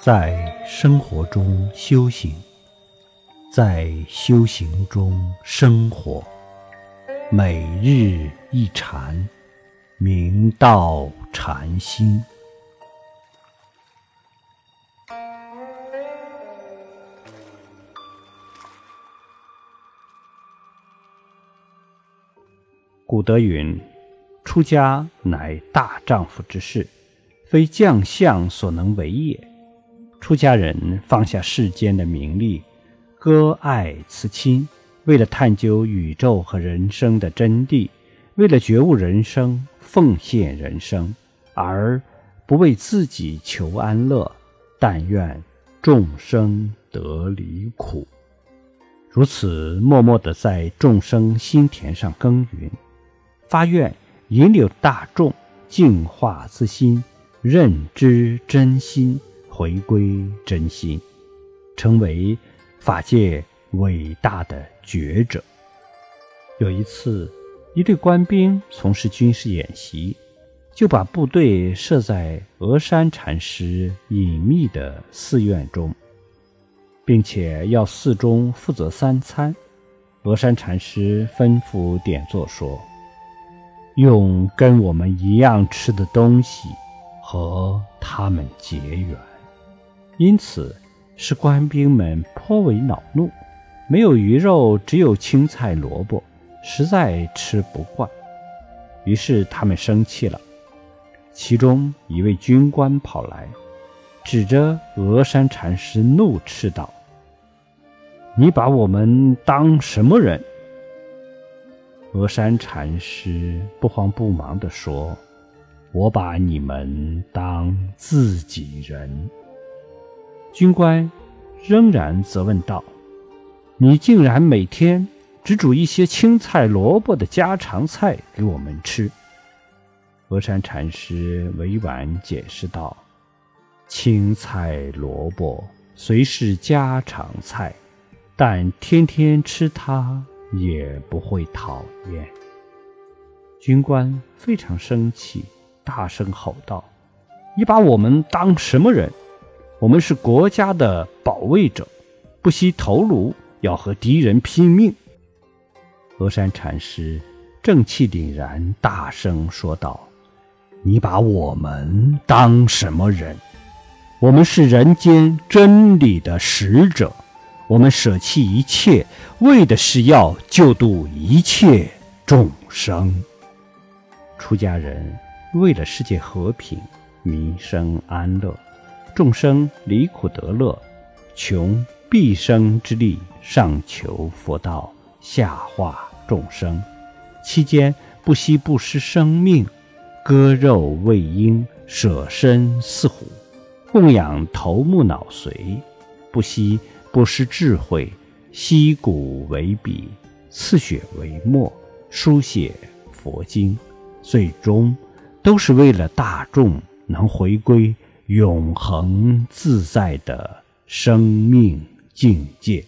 在生活中修行，在修行中生活，每日一禅，明道禅心。古德云：“出家乃大丈夫之事，非将相所能为也。”出家人放下世间的名利，割爱辞亲，为了探究宇宙和人生的真谛，为了觉悟人生、奉献人生，而不为自己求安乐，但愿众生得离苦。如此默默地在众生心田上耕耘，发愿引领大众净化自心，认知真心。回归真心，成为法界伟大的觉者。有一次，一队官兵从事军事演习，就把部队设在峨山禅师隐秘的寺院中，并且要寺中负责三餐。峨山禅师吩咐点座说：“用跟我们一样吃的东西，和他们结缘。”因此，使官兵们颇为恼怒。没有鱼肉，只有青菜萝卜，实在吃不惯。于是他们生气了。其中一位军官跑来，指着峨山禅师怒斥道：“你把我们当什么人？”峨山禅师不慌不忙地说：“我把你们当自己人。”军官仍然责问道：“你竟然每天只煮一些青菜萝卜的家常菜给我们吃？”峨山禅师委婉解释道：“青菜萝卜虽是家常菜，但天天吃它也不会讨厌。”军官非常生气，大声吼道：“你把我们当什么人？”我们是国家的保卫者，不惜头颅要和敌人拼命。峨山禅师正气凛然，大声说道：“你把我们当什么人？我们是人间真理的使者，我们舍弃一切，为的是要救度一切众生。出家人为了世界和平、民生安乐。”众生离苦得乐，穷毕生之力上求佛道，下化众生，期间不惜不失生命，割肉喂鹰，舍身饲虎，供养头目脑髓，不惜不失智慧，吸骨为笔，刺血为墨，书写佛经，最终都是为了大众能回归。永恒自在的生命境界。